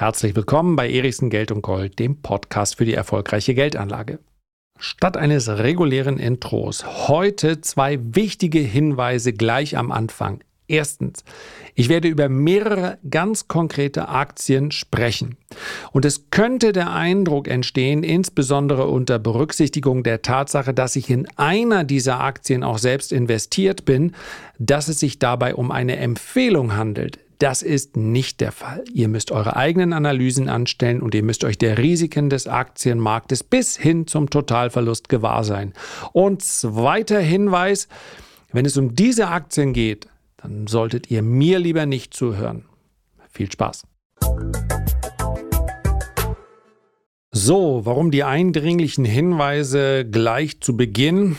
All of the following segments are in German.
Herzlich willkommen bei Erichsen Geld und Gold, dem Podcast für die erfolgreiche Geldanlage. Statt eines regulären Intros heute zwei wichtige Hinweise gleich am Anfang. Erstens, ich werde über mehrere ganz konkrete Aktien sprechen. Und es könnte der Eindruck entstehen, insbesondere unter Berücksichtigung der Tatsache, dass ich in einer dieser Aktien auch selbst investiert bin, dass es sich dabei um eine Empfehlung handelt. Das ist nicht der Fall. Ihr müsst eure eigenen Analysen anstellen und ihr müsst euch der Risiken des Aktienmarktes bis hin zum Totalverlust gewahr sein. Und zweiter Hinweis, wenn es um diese Aktien geht, dann solltet ihr mir lieber nicht zuhören. Viel Spaß. So, warum die eindringlichen Hinweise gleich zu Beginn?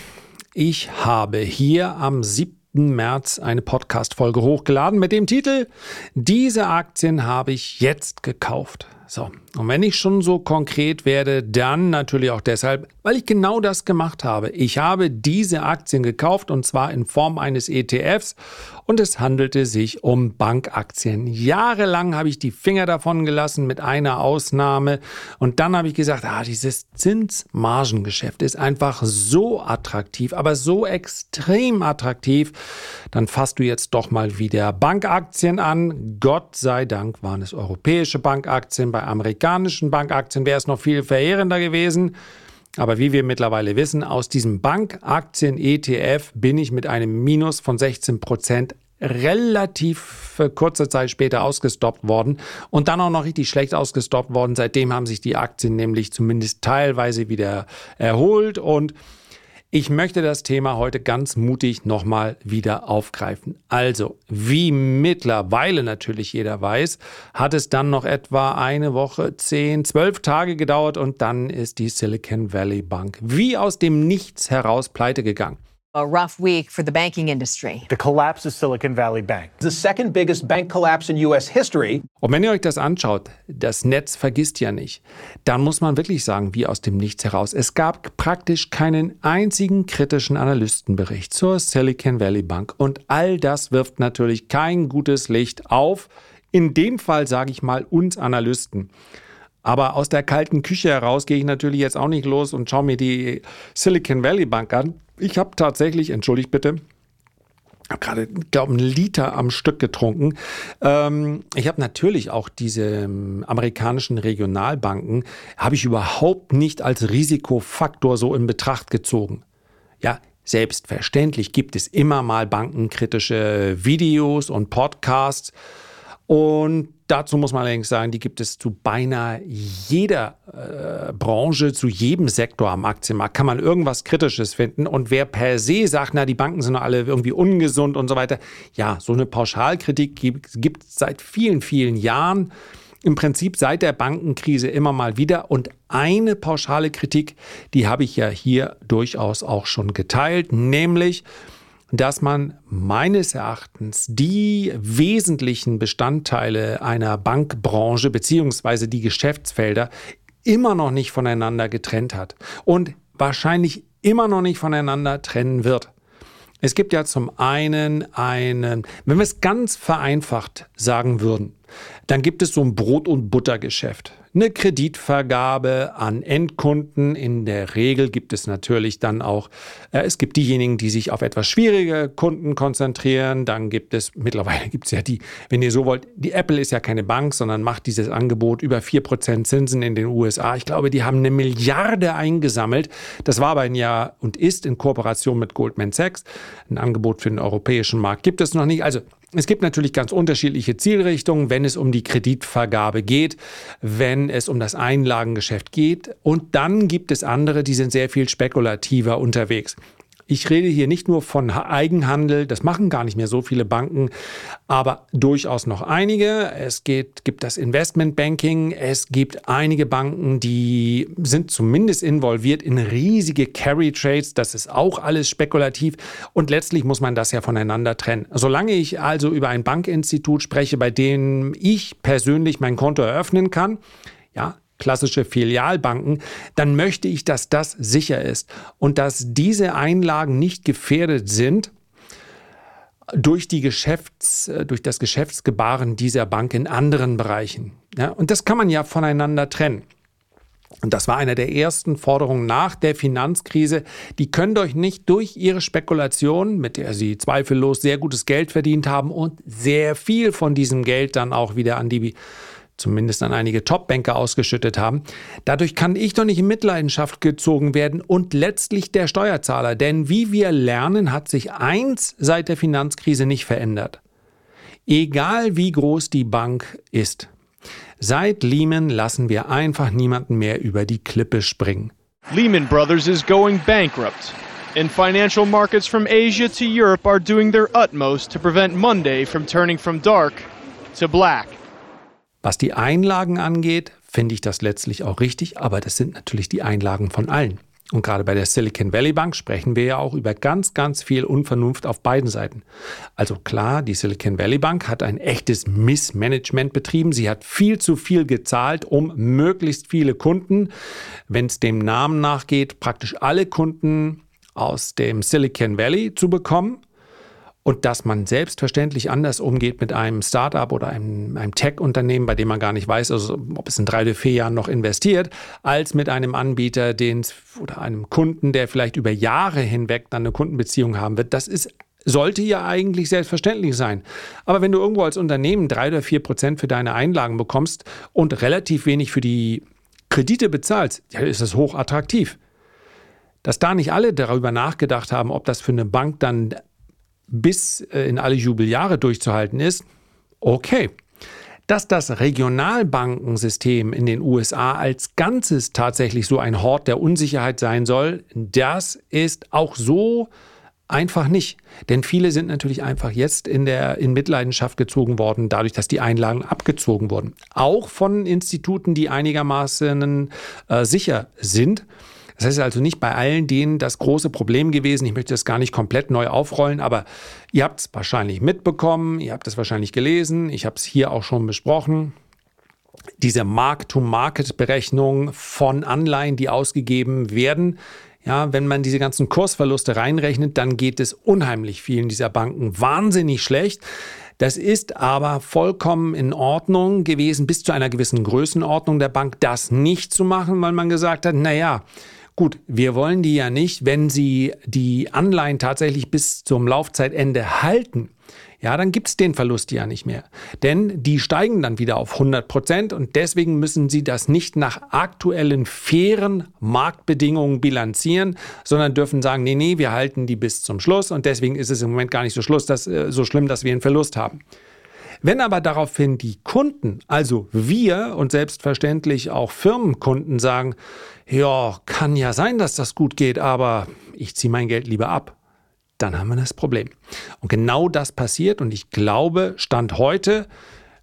Ich habe hier am 7. März eine Podcast-Folge hochgeladen mit dem Titel Diese Aktien habe ich jetzt gekauft. So, und wenn ich schon so konkret werde, dann natürlich auch deshalb, weil ich genau das gemacht habe. Ich habe diese Aktien gekauft und zwar in Form eines ETFs und es handelte sich um Bankaktien. Jahrelang habe ich die Finger davon gelassen mit einer Ausnahme und dann habe ich gesagt, ah, dieses Zinsmargengeschäft ist einfach so attraktiv, aber so extrem attraktiv, dann fasst du jetzt doch mal wieder Bankaktien an. Gott sei Dank waren es europäische Bankaktien bei bei amerikanischen Bankaktien wäre es noch viel verheerender gewesen. Aber wie wir mittlerweile wissen, aus diesem Bankaktien-ETF bin ich mit einem Minus von 16 Prozent relativ kurze Zeit später ausgestoppt worden und dann auch noch richtig schlecht ausgestoppt worden. Seitdem haben sich die Aktien nämlich zumindest teilweise wieder erholt und ich möchte das Thema heute ganz mutig nochmal wieder aufgreifen. Also, wie mittlerweile natürlich jeder weiß, hat es dann noch etwa eine Woche, zehn, zwölf Tage gedauert und dann ist die Silicon Valley Bank wie aus dem Nichts heraus pleite gegangen. A rough week for the banking industry. The collapse of Silicon Valley Bank. The second biggest bank collapse in US history. Und wenn ihr euch das anschaut, das Netz vergisst ja nicht, dann muss man wirklich sagen, wie aus dem Nichts heraus. Es gab praktisch keinen einzigen kritischen Analystenbericht zur Silicon Valley Bank. Und all das wirft natürlich kein gutes Licht auf. In dem Fall sage ich mal uns Analysten. Aber aus der kalten Küche heraus gehe ich natürlich jetzt auch nicht los und schaue mir die Silicon Valley Bank an. Ich habe tatsächlich, entschuldigt bitte, habe gerade, glaube einen Liter am Stück getrunken. Ähm, ich habe natürlich auch diese ähm, amerikanischen Regionalbanken, habe ich überhaupt nicht als Risikofaktor so in Betracht gezogen. Ja, selbstverständlich gibt es immer mal bankenkritische Videos und Podcasts. Und dazu muss man allerdings sagen, die gibt es zu beinahe jeder äh, Branche, zu jedem Sektor am Aktienmarkt. Kann man irgendwas Kritisches finden. Und wer per se sagt, na, die Banken sind alle irgendwie ungesund und so weiter, ja, so eine Pauschalkritik gibt es seit vielen, vielen Jahren. Im Prinzip seit der Bankenkrise immer mal wieder. Und eine pauschale Kritik, die habe ich ja hier durchaus auch schon geteilt, nämlich, dass man meines Erachtens die wesentlichen Bestandteile einer Bankbranche beziehungsweise die Geschäftsfelder immer noch nicht voneinander getrennt hat und wahrscheinlich immer noch nicht voneinander trennen wird. Es gibt ja zum einen einen, wenn wir es ganz vereinfacht sagen würden, dann gibt es so ein Brot- und Buttergeschäft eine Kreditvergabe an Endkunden. In der Regel gibt es natürlich dann auch, äh, es gibt diejenigen, die sich auf etwas schwierige Kunden konzentrieren. Dann gibt es, mittlerweile gibt es ja die, wenn ihr so wollt, die Apple ist ja keine Bank, sondern macht dieses Angebot über 4% Zinsen in den USA. Ich glaube, die haben eine Milliarde eingesammelt. Das war aber ein Jahr und ist in Kooperation mit Goldman Sachs. Ein Angebot für den europäischen Markt gibt es noch nicht. Also es gibt natürlich ganz unterschiedliche Zielrichtungen, wenn es um die Kreditvergabe geht, wenn es um das Einlagengeschäft geht. Und dann gibt es andere, die sind sehr viel spekulativer unterwegs. Ich rede hier nicht nur von Eigenhandel, das machen gar nicht mehr so viele Banken, aber durchaus noch einige. Es geht, gibt das Investmentbanking, es gibt einige Banken, die sind zumindest involviert in riesige Carry Trades, das ist auch alles spekulativ und letztlich muss man das ja voneinander trennen. Solange ich also über ein Bankinstitut spreche, bei dem ich persönlich mein Konto eröffnen kann, ja, klassische Filialbanken, dann möchte ich, dass das sicher ist und dass diese Einlagen nicht gefährdet sind durch, die Geschäfts-, durch das Geschäftsgebaren dieser Bank in anderen Bereichen. Ja, und das kann man ja voneinander trennen. Und das war eine der ersten Forderungen nach der Finanzkrise. Die könnt euch nicht durch ihre Spekulation, mit der sie zweifellos sehr gutes Geld verdient haben und sehr viel von diesem Geld dann auch wieder an die zumindest an einige Top-Banker ausgeschüttet haben. Dadurch kann ich doch nicht in Mitleidenschaft gezogen werden und letztlich der Steuerzahler. Denn wie wir lernen, hat sich eins seit der Finanzkrise nicht verändert. Egal wie groß die Bank ist. Seit Lehman lassen wir einfach niemanden mehr über die Klippe springen. Lehman Brothers is going bankrupt. And financial markets from Asia to Europe are doing their utmost to prevent Monday from turning from dark to black. Was die Einlagen angeht, finde ich das letztlich auch richtig, aber das sind natürlich die Einlagen von allen. Und gerade bei der Silicon Valley Bank sprechen wir ja auch über ganz, ganz viel Unvernunft auf beiden Seiten. Also klar, die Silicon Valley Bank hat ein echtes Missmanagement betrieben. Sie hat viel zu viel gezahlt, um möglichst viele Kunden, wenn es dem Namen nachgeht, praktisch alle Kunden aus dem Silicon Valley zu bekommen und dass man selbstverständlich anders umgeht mit einem Startup oder einem, einem Tech-Unternehmen, bei dem man gar nicht weiß, also ob es in drei oder vier Jahren noch investiert, als mit einem Anbieter, den oder einem Kunden, der vielleicht über Jahre hinweg dann eine Kundenbeziehung haben wird. Das ist sollte ja eigentlich selbstverständlich sein. Aber wenn du irgendwo als Unternehmen drei oder vier Prozent für deine Einlagen bekommst und relativ wenig für die Kredite bezahlst, ja, ist das hoch attraktiv. Dass da nicht alle darüber nachgedacht haben, ob das für eine Bank dann bis äh, in alle Jubeljahre durchzuhalten ist, okay. Dass das Regionalbankensystem in den USA als Ganzes tatsächlich so ein Hort der Unsicherheit sein soll, das ist auch so einfach nicht. Denn viele sind natürlich einfach jetzt in, der, in Mitleidenschaft gezogen worden, dadurch, dass die Einlagen abgezogen wurden. Auch von Instituten, die einigermaßen äh, sicher sind. Das ist also nicht bei allen denen das große Problem gewesen. Ich möchte das gar nicht komplett neu aufrollen, aber ihr habt es wahrscheinlich mitbekommen, ihr habt es wahrscheinlich gelesen, ich habe es hier auch schon besprochen. Diese Mark-to-Market-Berechnung von Anleihen, die ausgegeben werden, ja, wenn man diese ganzen Kursverluste reinrechnet, dann geht es unheimlich vielen dieser Banken wahnsinnig schlecht. Das ist aber vollkommen in Ordnung gewesen, bis zu einer gewissen Größenordnung der Bank, das nicht zu machen, weil man gesagt hat, naja, Gut, wir wollen die ja nicht, wenn sie die Anleihen tatsächlich bis zum Laufzeitende halten. Ja, dann gibt es den Verlust ja nicht mehr. Denn die steigen dann wieder auf 100 Prozent und deswegen müssen sie das nicht nach aktuellen fairen Marktbedingungen bilanzieren, sondern dürfen sagen, nee, nee, wir halten die bis zum Schluss und deswegen ist es im Moment gar nicht so, Schluss, dass, äh, so schlimm, dass wir einen Verlust haben. Wenn aber daraufhin die Kunden, also wir und selbstverständlich auch Firmenkunden sagen, ja, kann ja sein, dass das gut geht, aber ich ziehe mein Geld lieber ab, dann haben wir das Problem. Und genau das passiert und ich glaube, Stand heute,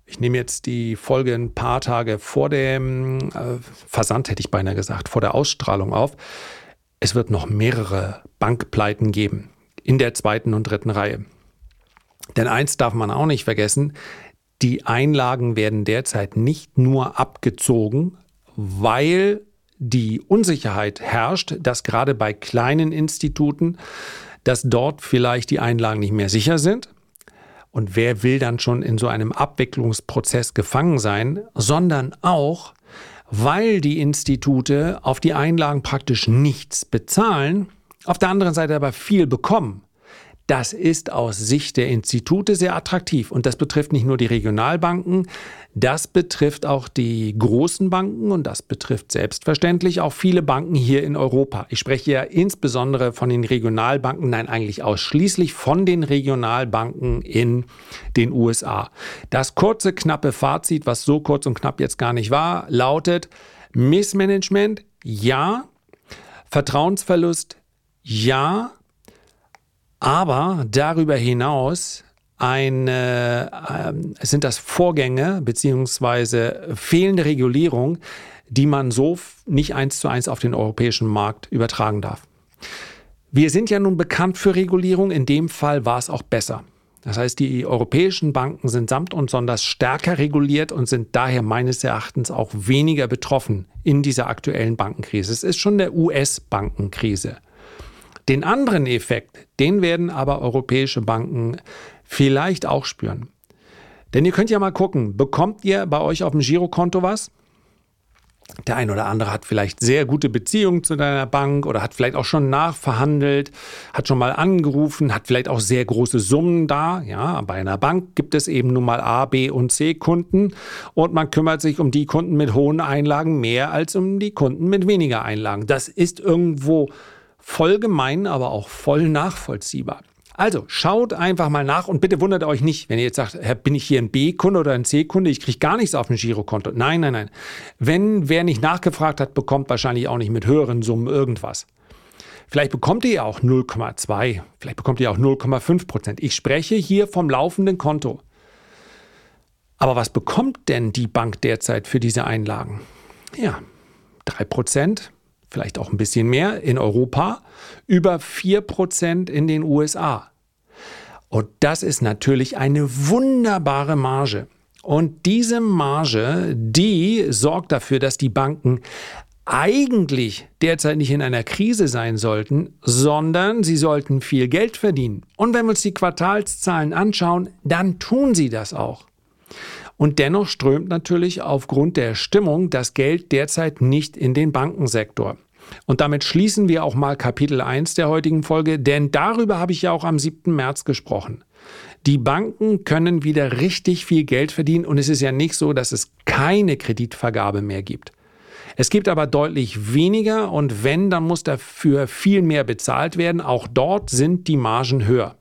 ich nehme jetzt die Folge ein paar Tage vor dem äh, Versand, hätte ich beinahe gesagt, vor der Ausstrahlung auf. Es wird noch mehrere Bankpleiten geben in der zweiten und dritten Reihe. Denn eins darf man auch nicht vergessen, die Einlagen werden derzeit nicht nur abgezogen, weil die Unsicherheit herrscht, dass gerade bei kleinen Instituten, dass dort vielleicht die Einlagen nicht mehr sicher sind. Und wer will dann schon in so einem Abwicklungsprozess gefangen sein, sondern auch, weil die Institute auf die Einlagen praktisch nichts bezahlen, auf der anderen Seite aber viel bekommen. Das ist aus Sicht der Institute sehr attraktiv. Und das betrifft nicht nur die Regionalbanken, das betrifft auch die großen Banken und das betrifft selbstverständlich auch viele Banken hier in Europa. Ich spreche ja insbesondere von den Regionalbanken, nein eigentlich ausschließlich von den Regionalbanken in den USA. Das kurze, knappe Fazit, was so kurz und knapp jetzt gar nicht war, lautet Missmanagement, ja. Vertrauensverlust, ja. Aber darüber hinaus eine, äh, sind das Vorgänge beziehungsweise fehlende Regulierung, die man so nicht eins zu eins auf den europäischen Markt übertragen darf. Wir sind ja nun bekannt für Regulierung, in dem Fall war es auch besser. Das heißt, die europäischen Banken sind samt und sonders stärker reguliert und sind daher meines Erachtens auch weniger betroffen in dieser aktuellen Bankenkrise. Es ist schon der US-Bankenkrise. Den anderen Effekt, den werden aber europäische Banken vielleicht auch spüren. Denn ihr könnt ja mal gucken, bekommt ihr bei euch auf dem Girokonto was? Der ein oder andere hat vielleicht sehr gute Beziehungen zu deiner Bank oder hat vielleicht auch schon nachverhandelt, hat schon mal angerufen, hat vielleicht auch sehr große Summen da. Ja, bei einer Bank gibt es eben nun mal A, B und C Kunden und man kümmert sich um die Kunden mit hohen Einlagen mehr als um die Kunden mit weniger Einlagen. Das ist irgendwo voll gemein, aber auch voll nachvollziehbar. Also schaut einfach mal nach und bitte wundert euch nicht, wenn ihr jetzt sagt, bin ich hier ein B-Kunde oder ein C-Kunde, ich kriege gar nichts auf dem Girokonto. Nein, nein, nein. Wenn wer nicht nachgefragt hat, bekommt wahrscheinlich auch nicht mit höheren Summen irgendwas. Vielleicht bekommt ihr auch 0,2, vielleicht bekommt ihr auch 0,5 Prozent. Ich spreche hier vom laufenden Konto. Aber was bekommt denn die Bank derzeit für diese Einlagen? Ja, 3 Prozent vielleicht auch ein bisschen mehr in Europa, über 4% in den USA. Und das ist natürlich eine wunderbare Marge. Und diese Marge, die sorgt dafür, dass die Banken eigentlich derzeit nicht in einer Krise sein sollten, sondern sie sollten viel Geld verdienen. Und wenn wir uns die Quartalszahlen anschauen, dann tun sie das auch. Und dennoch strömt natürlich aufgrund der Stimmung das Geld derzeit nicht in den Bankensektor. Und damit schließen wir auch mal Kapitel 1 der heutigen Folge, denn darüber habe ich ja auch am 7. März gesprochen. Die Banken können wieder richtig viel Geld verdienen und es ist ja nicht so, dass es keine Kreditvergabe mehr gibt. Es gibt aber deutlich weniger und wenn, dann muss dafür viel mehr bezahlt werden. Auch dort sind die Margen höher.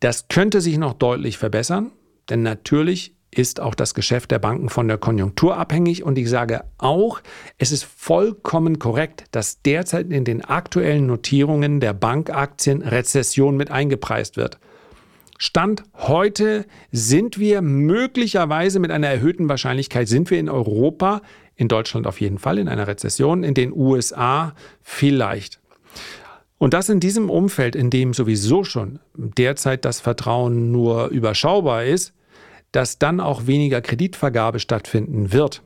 Das könnte sich noch deutlich verbessern. Denn natürlich ist auch das Geschäft der Banken von der Konjunktur abhängig und ich sage auch, es ist vollkommen korrekt, dass derzeit in den aktuellen Notierungen der Bankaktien Rezession mit eingepreist wird. Stand heute sind wir möglicherweise mit einer erhöhten Wahrscheinlichkeit sind wir in Europa, in Deutschland auf jeden Fall in einer Rezession, in den USA vielleicht. Und das in diesem Umfeld, in dem sowieso schon derzeit das Vertrauen nur überschaubar ist, dass dann auch weniger Kreditvergabe stattfinden wird.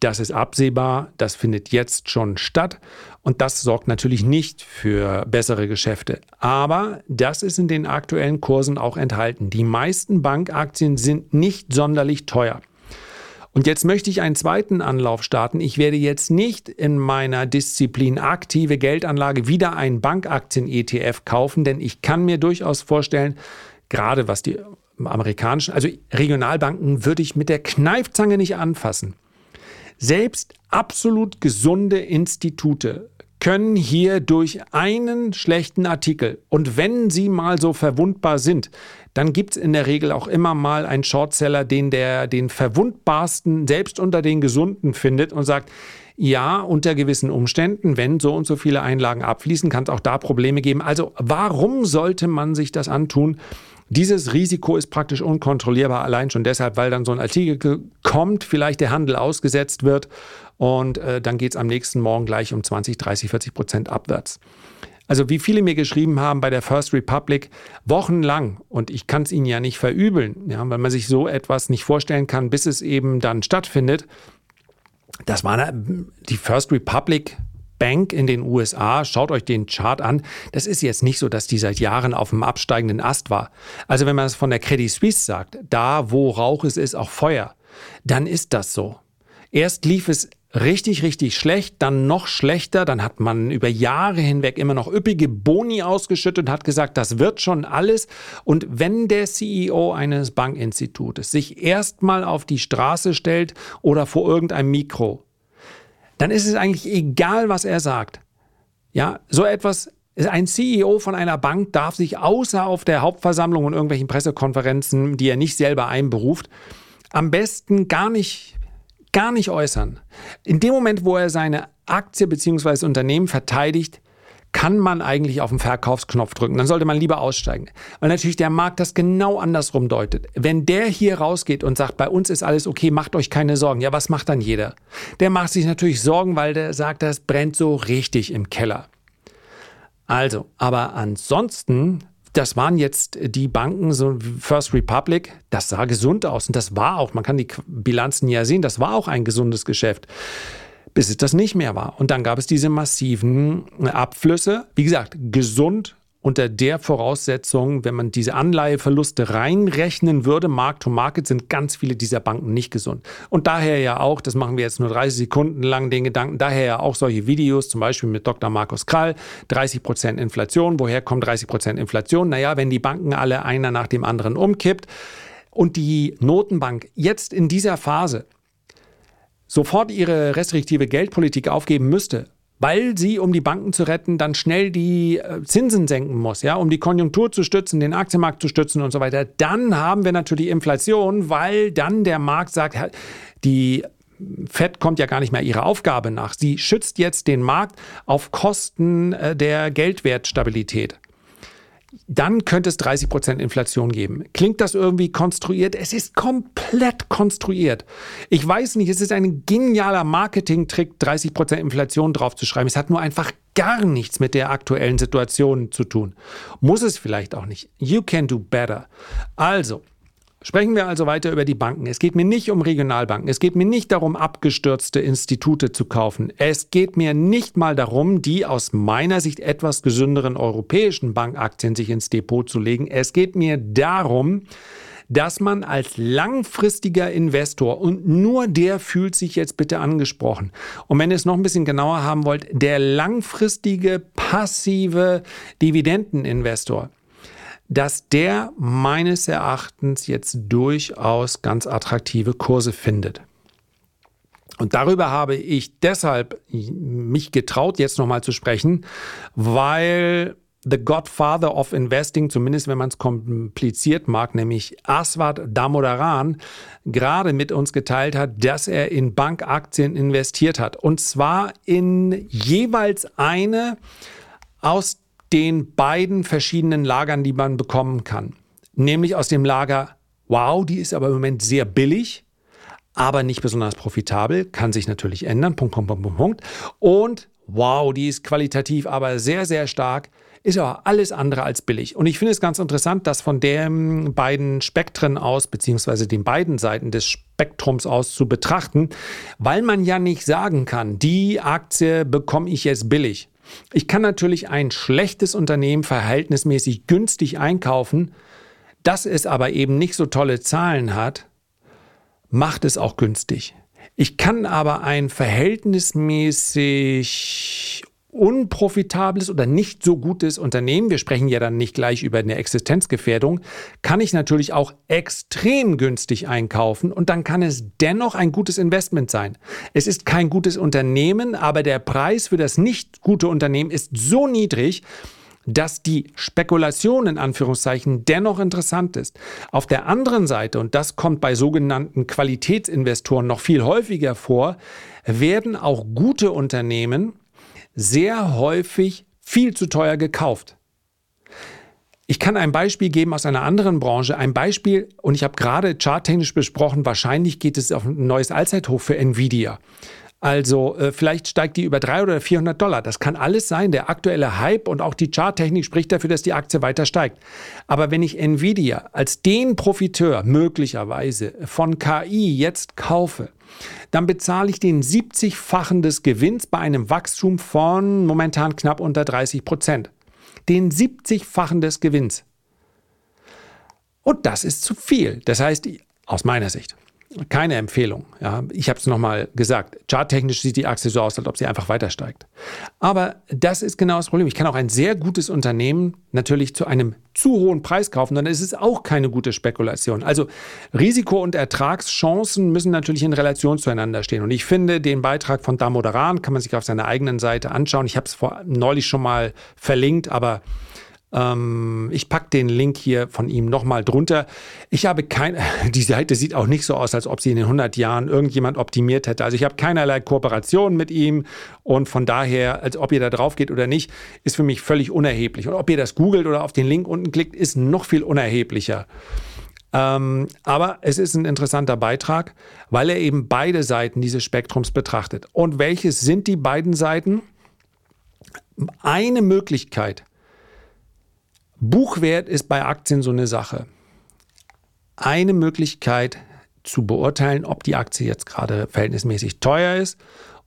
Das ist absehbar, das findet jetzt schon statt und das sorgt natürlich nicht für bessere Geschäfte. Aber das ist in den aktuellen Kursen auch enthalten. Die meisten Bankaktien sind nicht sonderlich teuer. Und jetzt möchte ich einen zweiten Anlauf starten. Ich werde jetzt nicht in meiner Disziplin aktive Geldanlage wieder einen Bankaktien-ETF kaufen, denn ich kann mir durchaus vorstellen, gerade was die amerikanischen, also Regionalbanken würde ich mit der Kneifzange nicht anfassen. Selbst absolut gesunde Institute können hier durch einen schlechten Artikel und wenn sie mal so verwundbar sind, dann gibt es in der Regel auch immer mal einen Shortseller, den der den verwundbarsten selbst unter den Gesunden findet und sagt, ja, unter gewissen Umständen, wenn so und so viele Einlagen abfließen, kann es auch da Probleme geben. Also warum sollte man sich das antun? Dieses Risiko ist praktisch unkontrollierbar, allein schon deshalb, weil dann so ein Artikel kommt, vielleicht der Handel ausgesetzt wird und äh, dann geht es am nächsten Morgen gleich um 20, 30, 40 Prozent abwärts. Also wie viele mir geschrieben haben bei der First Republic, wochenlang, und ich kann es ihnen ja nicht verübeln, ja, weil man sich so etwas nicht vorstellen kann, bis es eben dann stattfindet. Das war die First Republic Bank in den USA, schaut euch den Chart an, das ist jetzt nicht so, dass die seit Jahren auf dem absteigenden Ast war. Also wenn man es von der Credit Suisse sagt, da wo Rauch ist, ist auch Feuer, dann ist das so. Erst lief es richtig, richtig schlecht, dann noch schlechter, dann hat man über Jahre hinweg immer noch üppige Boni ausgeschüttet und hat gesagt, das wird schon alles. Und wenn der CEO eines Bankinstitutes sich erstmal auf die Straße stellt oder vor irgendeinem Mikro, dann ist es eigentlich egal, was er sagt. Ja, so etwas ein CEO von einer Bank darf sich außer auf der Hauptversammlung und irgendwelchen Pressekonferenzen, die er nicht selber einberuft, am besten gar nicht gar nicht äußern. In dem Moment, wo er seine Aktie bzw. Unternehmen verteidigt, kann man eigentlich auf den Verkaufsknopf drücken. Dann sollte man lieber aussteigen. Weil natürlich der Markt das genau andersrum deutet. Wenn der hier rausgeht und sagt, bei uns ist alles okay, macht euch keine Sorgen. Ja, was macht dann jeder? Der macht sich natürlich Sorgen, weil der sagt, das brennt so richtig im Keller. Also, aber ansonsten das waren jetzt die Banken, so First Republic, das sah gesund aus. Und das war auch, man kann die Bilanzen ja sehen, das war auch ein gesundes Geschäft. Bis es das nicht mehr war. Und dann gab es diese massiven Abflüsse. Wie gesagt, gesund unter der Voraussetzung, wenn man diese Anleiheverluste reinrechnen würde, Mark to Market, sind ganz viele dieser Banken nicht gesund. Und daher ja auch, das machen wir jetzt nur 30 Sekunden lang den Gedanken, daher ja auch solche Videos, zum Beispiel mit Dr. Markus Krall, 30 Prozent Inflation. Woher kommt 30 Prozent Inflation? Naja, wenn die Banken alle einer nach dem anderen umkippt und die Notenbank jetzt in dieser Phase sofort ihre restriktive Geldpolitik aufgeben müsste, weil sie, um die Banken zu retten, dann schnell die äh, Zinsen senken muss, ja, um die Konjunktur zu stützen, den Aktienmarkt zu stützen und so weiter, dann haben wir natürlich Inflation, weil dann der Markt sagt, die Fed kommt ja gar nicht mehr ihrer Aufgabe nach. Sie schützt jetzt den Markt auf Kosten äh, der Geldwertstabilität dann könnte es 30 Prozent Inflation geben. Klingt das irgendwie konstruiert? Es ist komplett konstruiert. Ich weiß nicht, es ist ein genialer Marketing-Trick, 30 Prozent Inflation draufzuschreiben. Es hat nur einfach gar nichts mit der aktuellen Situation zu tun. Muss es vielleicht auch nicht. You can do better. Also, Sprechen wir also weiter über die Banken. Es geht mir nicht um Regionalbanken. Es geht mir nicht darum, abgestürzte Institute zu kaufen. Es geht mir nicht mal darum, die aus meiner Sicht etwas gesünderen europäischen Bankaktien sich ins Depot zu legen. Es geht mir darum, dass man als langfristiger Investor und nur der fühlt sich jetzt bitte angesprochen. Und wenn ihr es noch ein bisschen genauer haben wollt, der langfristige passive Dividendeninvestor, dass der meines Erachtens jetzt durchaus ganz attraktive Kurse findet. Und darüber habe ich deshalb mich getraut, jetzt nochmal zu sprechen, weil The Godfather of Investing, zumindest wenn man es kompliziert mag, nämlich Aswad Damodaran, gerade mit uns geteilt hat, dass er in Bankaktien investiert hat. Und zwar in jeweils eine aus den beiden verschiedenen Lagern, die man bekommen kann. Nämlich aus dem Lager, wow, die ist aber im Moment sehr billig, aber nicht besonders profitabel, kann sich natürlich ändern, Punkt, Punkt, Punkt, Punkt. Und wow, die ist qualitativ aber sehr, sehr stark, ist aber alles andere als billig. Und ich finde es ganz interessant, dass von den beiden Spektren aus, beziehungsweise den beiden Seiten des Spektrums aus zu betrachten, weil man ja nicht sagen kann, die Aktie bekomme ich jetzt billig. Ich kann natürlich ein schlechtes Unternehmen verhältnismäßig günstig einkaufen, das es aber eben nicht so tolle Zahlen hat, macht es auch günstig. Ich kann aber ein verhältnismäßig unprofitables oder nicht so gutes Unternehmen, wir sprechen ja dann nicht gleich über eine Existenzgefährdung, kann ich natürlich auch extrem günstig einkaufen und dann kann es dennoch ein gutes Investment sein. Es ist kein gutes Unternehmen, aber der Preis für das nicht gute Unternehmen ist so niedrig, dass die Spekulation in Anführungszeichen dennoch interessant ist. Auf der anderen Seite, und das kommt bei sogenannten Qualitätsinvestoren noch viel häufiger vor, werden auch gute Unternehmen sehr häufig viel zu teuer gekauft. Ich kann ein Beispiel geben aus einer anderen Branche. Ein Beispiel, und ich habe gerade charttechnisch besprochen, wahrscheinlich geht es auf ein neues Allzeithoch für Nvidia. Also äh, vielleicht steigt die über 300 oder 400 Dollar. Das kann alles sein. Der aktuelle Hype und auch die Charttechnik spricht dafür, dass die Aktie weiter steigt. Aber wenn ich Nvidia als den Profiteur möglicherweise von KI jetzt kaufe, dann bezahle ich den 70-fachen des Gewinns bei einem Wachstum von momentan knapp unter 30 Prozent. Den 70-fachen des Gewinns. Und das ist zu viel. Das heißt, aus meiner Sicht keine Empfehlung. Ja. Ich habe es nochmal gesagt. Charttechnisch sieht die Aktie so aus, als ob sie einfach weiter steigt. Aber das ist genau das Problem. Ich kann auch ein sehr gutes Unternehmen natürlich zu einem zu hohen Preis kaufen, dann ist es auch keine gute Spekulation. Also Risiko- und Ertragschancen müssen natürlich in Relation zueinander stehen. Und ich finde, den Beitrag von Damodaran kann man sich auf seiner eigenen Seite anschauen. Ich habe es neulich schon mal verlinkt, aber ähm, ich packe den Link hier von ihm nochmal drunter. Ich habe kein, die Seite sieht auch nicht so aus, als ob sie in den 100 Jahren irgendjemand optimiert hätte. Also ich habe keinerlei Kooperation mit ihm und von daher, als ob ihr da drauf geht oder nicht, ist für mich völlig unerheblich. Und ob ihr das googelt oder auf den Link unten klickt, ist noch viel unerheblicher. Ähm, aber es ist ein interessanter Beitrag, weil er eben beide Seiten dieses Spektrums betrachtet. Und welches sind die beiden Seiten? Eine Möglichkeit, Buchwert ist bei Aktien so eine Sache. Eine Möglichkeit zu beurteilen, ob die Aktie jetzt gerade verhältnismäßig teuer ist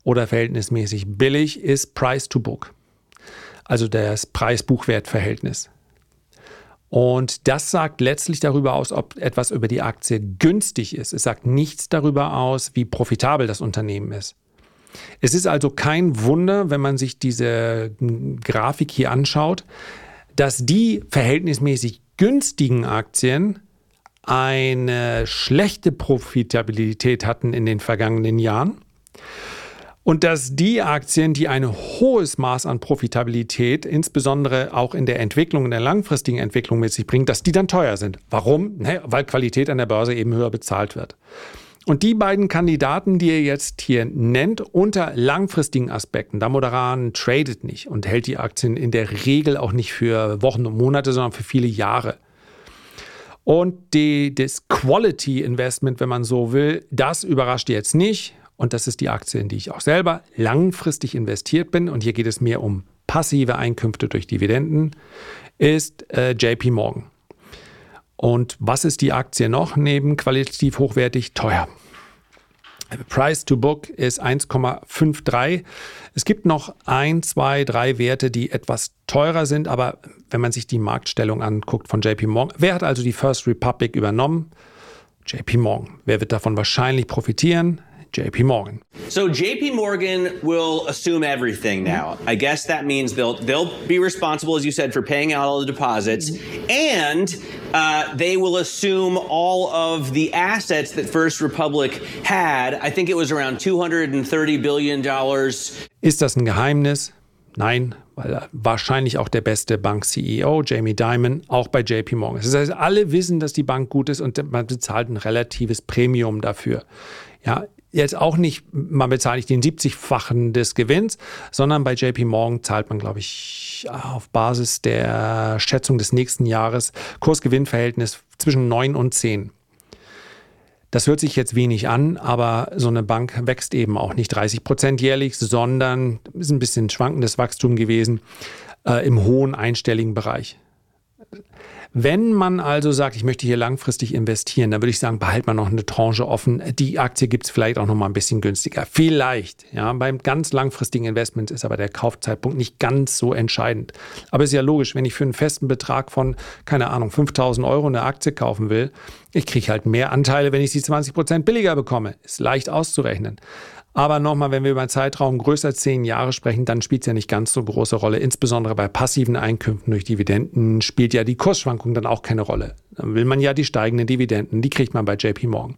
oder verhältnismäßig billig, ist Price to Book. Also das Preis-Buchwert-Verhältnis. Und das sagt letztlich darüber aus, ob etwas über die Aktie günstig ist. Es sagt nichts darüber aus, wie profitabel das Unternehmen ist. Es ist also kein Wunder, wenn man sich diese Grafik hier anschaut, dass die verhältnismäßig günstigen Aktien eine schlechte Profitabilität hatten in den vergangenen Jahren und dass die Aktien, die ein hohes Maß an Profitabilität, insbesondere auch in der Entwicklung, in der langfristigen Entwicklung mit sich bringen, dass die dann teuer sind. Warum? Ne, weil Qualität an der Börse eben höher bezahlt wird. Und die beiden Kandidaten, die ihr jetzt hier nennt, unter langfristigen Aspekten, Damodaran tradet nicht und hält die Aktien in der Regel auch nicht für Wochen und Monate, sondern für viele Jahre. Und die, das Quality Investment, wenn man so will, das überrascht jetzt nicht. Und das ist die Aktie, in die ich auch selber langfristig investiert bin. Und hier geht es mehr um passive Einkünfte durch Dividenden, ist äh, JP Morgan. Und was ist die Aktie noch neben qualitativ hochwertig? Teuer. Price to Book ist 1,53. Es gibt noch ein, zwei, drei Werte, die etwas teurer sind, aber wenn man sich die Marktstellung anguckt von JP Morgan, wer hat also die First Republic übernommen? JP Morgan. Wer wird davon wahrscheinlich profitieren? JP Morgan. So JP Morgan will assume everything now. I guess that means they'll they'll be responsible, as you said, for paying out all the deposits, and uh, they will assume all of the assets that First Republic had. I think it was around 230 billion dollars. Ist das ein Geheimnis? Nein, weil wahrscheinlich auch der beste Bank-CEO, Jamie Dimon, auch bei JP Morgan. Das heißt, alle wissen, dass die Bank gut ist und man bezahlt ein relatives Premium dafür. Ja, jetzt auch nicht, man bezahlt nicht den 70-fachen des Gewinns, sondern bei JP Morgan zahlt man, glaube ich, auf Basis der Schätzung des nächsten Jahres Kursgewinnverhältnis zwischen 9 und 10. Das hört sich jetzt wenig an, aber so eine Bank wächst eben auch nicht 30 Prozent jährlich, sondern ist ein bisschen schwankendes Wachstum gewesen äh, im hohen einstelligen Bereich. Wenn man also sagt, ich möchte hier langfristig investieren, dann würde ich sagen, behält man noch eine Tranche offen. Die Aktie gibt es vielleicht auch noch mal ein bisschen günstiger. Vielleicht. Ja, beim ganz langfristigen Investment ist aber der Kaufzeitpunkt nicht ganz so entscheidend. Aber es ist ja logisch, wenn ich für einen festen Betrag von, keine Ahnung, 5000 Euro eine Aktie kaufen will, ich kriege halt mehr Anteile, wenn ich sie 20 Prozent billiger bekomme. Ist leicht auszurechnen. Aber nochmal, wenn wir über einen Zeitraum größer zehn Jahre sprechen, dann spielt es ja nicht ganz so große Rolle. Insbesondere bei passiven Einkünften durch Dividenden spielt ja die Kursschwankung dann auch keine Rolle. Dann will man ja die steigenden Dividenden, die kriegt man bei JP Morgan.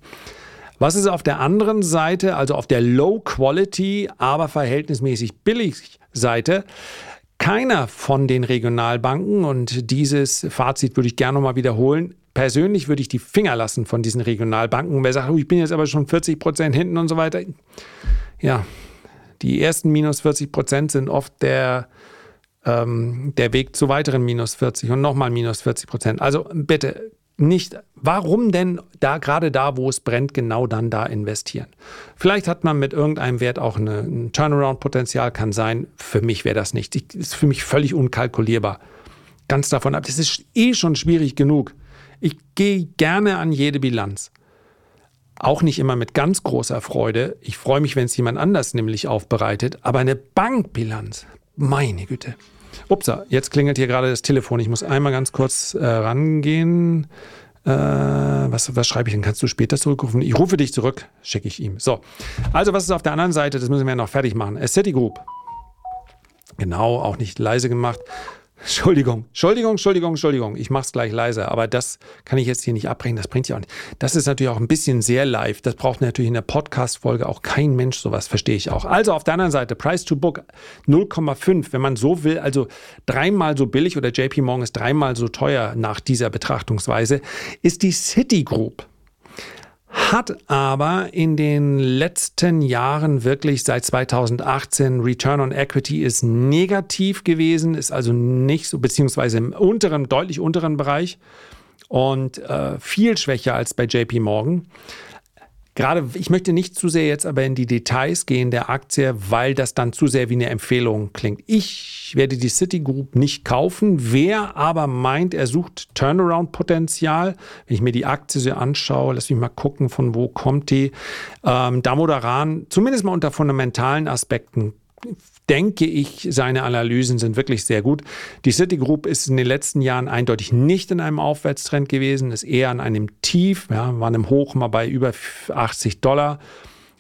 Was ist auf der anderen Seite, also auf der Low Quality, aber verhältnismäßig billig Seite? Keiner von den Regionalbanken, und dieses Fazit würde ich gerne nochmal wiederholen, persönlich würde ich die Finger lassen von diesen Regionalbanken. Wer sagt, oh, ich bin jetzt aber schon 40 Prozent hinten und so weiter. Ja, die ersten minus 40 Prozent sind oft der, ähm, der Weg zu weiteren minus 40 und nochmal minus 40 Prozent. Also bitte nicht, warum denn da gerade da, wo es brennt, genau dann da investieren? Vielleicht hat man mit irgendeinem Wert auch eine, ein Turnaround-Potenzial, kann sein. Für mich wäre das nicht. Das ist für mich völlig unkalkulierbar. Ganz davon ab. Das ist eh schon schwierig genug. Ich gehe gerne an jede Bilanz. Auch nicht immer mit ganz großer Freude. Ich freue mich, wenn es jemand anders nämlich aufbereitet. Aber eine Bankbilanz, meine Güte. Upsa, jetzt klingelt hier gerade das Telefon. Ich muss einmal ganz kurz äh, rangehen. Äh, was, was schreibe ich denn? Kannst du später zurückrufen? Ich rufe dich zurück, schicke ich ihm. So, also was ist auf der anderen Seite? Das müssen wir noch fertig machen. A Citigroup. Genau, auch nicht leise gemacht. Entschuldigung, Entschuldigung, Entschuldigung, Entschuldigung. Ich mache es gleich leiser, aber das kann ich jetzt hier nicht abbrechen. Das bringt ja auch nicht. Das ist natürlich auch ein bisschen sehr live. Das braucht natürlich in der Podcast-Folge auch kein Mensch. Sowas verstehe ich auch. Also auf der anderen Seite, Price to Book 0,5, wenn man so will, also dreimal so billig oder JP Morgan ist dreimal so teuer nach dieser Betrachtungsweise, ist die Citigroup hat aber in den letzten Jahren wirklich seit 2018 Return on Equity ist negativ gewesen, ist also nicht so, beziehungsweise im unteren, deutlich unteren Bereich und äh, viel schwächer als bei JP Morgan. Gerade, ich möchte nicht zu sehr jetzt aber in die Details gehen der Aktie, weil das dann zu sehr wie eine Empfehlung klingt. Ich werde die Citigroup nicht kaufen. Wer aber meint, er sucht Turnaround-Potenzial, wenn ich mir die Aktie so anschaue, lass mich mal gucken, von wo kommt die. Ähm, Damodaran, zumindest mal unter fundamentalen Aspekten, denke ich, seine Analysen sind wirklich sehr gut. Die Citigroup ist in den letzten Jahren eindeutig nicht in einem Aufwärtstrend gewesen, ist eher an einem Tief, ja, waren im Hoch mal bei über 80 Dollar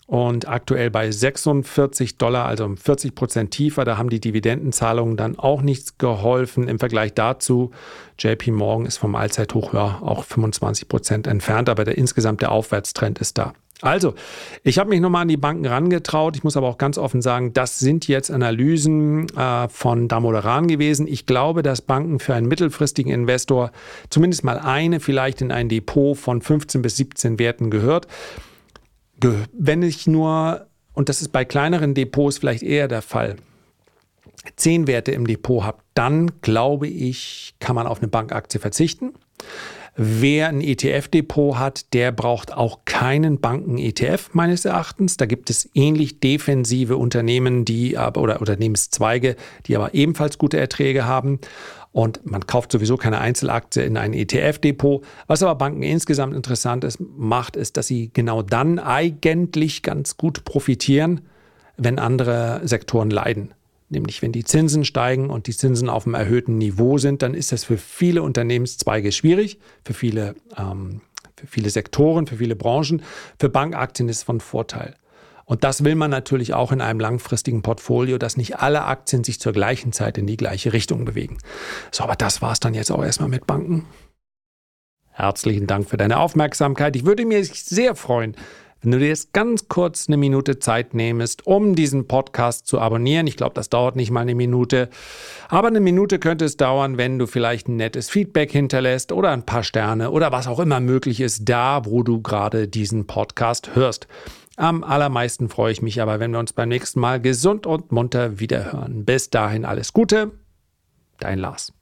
und aktuell bei 46 Dollar, also 40 Prozent tiefer. Da haben die Dividendenzahlungen dann auch nichts geholfen. Im Vergleich dazu, JP Morgan ist vom Allzeithoch ja, auch 25 Prozent entfernt, aber der insgesamte Aufwärtstrend ist da. Also, ich habe mich nochmal an die Banken rangetraut. Ich muss aber auch ganz offen sagen, das sind jetzt Analysen äh, von Damoderan gewesen. Ich glaube, dass Banken für einen mittelfristigen Investor zumindest mal eine vielleicht in ein Depot von 15 bis 17 Werten gehört wenn ich nur, und das ist bei kleineren Depots vielleicht eher der Fall, zehn Werte im Depot habe, dann glaube ich, kann man auf eine Bankaktie verzichten. Wer ein ETF-Depot hat, der braucht auch keinen Banken-ETF meines Erachtens. Da gibt es ähnlich defensive Unternehmen, die aber oder Unternehmenszweige, die aber ebenfalls gute Erträge haben. Und man kauft sowieso keine Einzelaktie in ein ETF-Depot. Was aber Banken insgesamt interessant ist, macht, ist, dass sie genau dann eigentlich ganz gut profitieren, wenn andere Sektoren leiden. Nämlich wenn die Zinsen steigen und die Zinsen auf einem erhöhten Niveau sind, dann ist das für viele Unternehmenszweige schwierig, für viele, ähm, für viele Sektoren, für viele Branchen. Für Bankaktien ist es von Vorteil. Und das will man natürlich auch in einem langfristigen Portfolio, dass nicht alle Aktien sich zur gleichen Zeit in die gleiche Richtung bewegen. So, aber das war es dann jetzt auch erstmal mit Banken. Herzlichen Dank für deine Aufmerksamkeit. Ich würde mich sehr freuen, wenn du dir jetzt ganz kurz eine Minute Zeit nehmest, um diesen Podcast zu abonnieren. Ich glaube, das dauert nicht mal eine Minute. Aber eine Minute könnte es dauern, wenn du vielleicht ein nettes Feedback hinterlässt oder ein paar Sterne oder was auch immer möglich ist, da wo du gerade diesen Podcast hörst. Am allermeisten freue ich mich aber, wenn wir uns beim nächsten Mal gesund und munter wiederhören. Bis dahin alles Gute, dein Lars.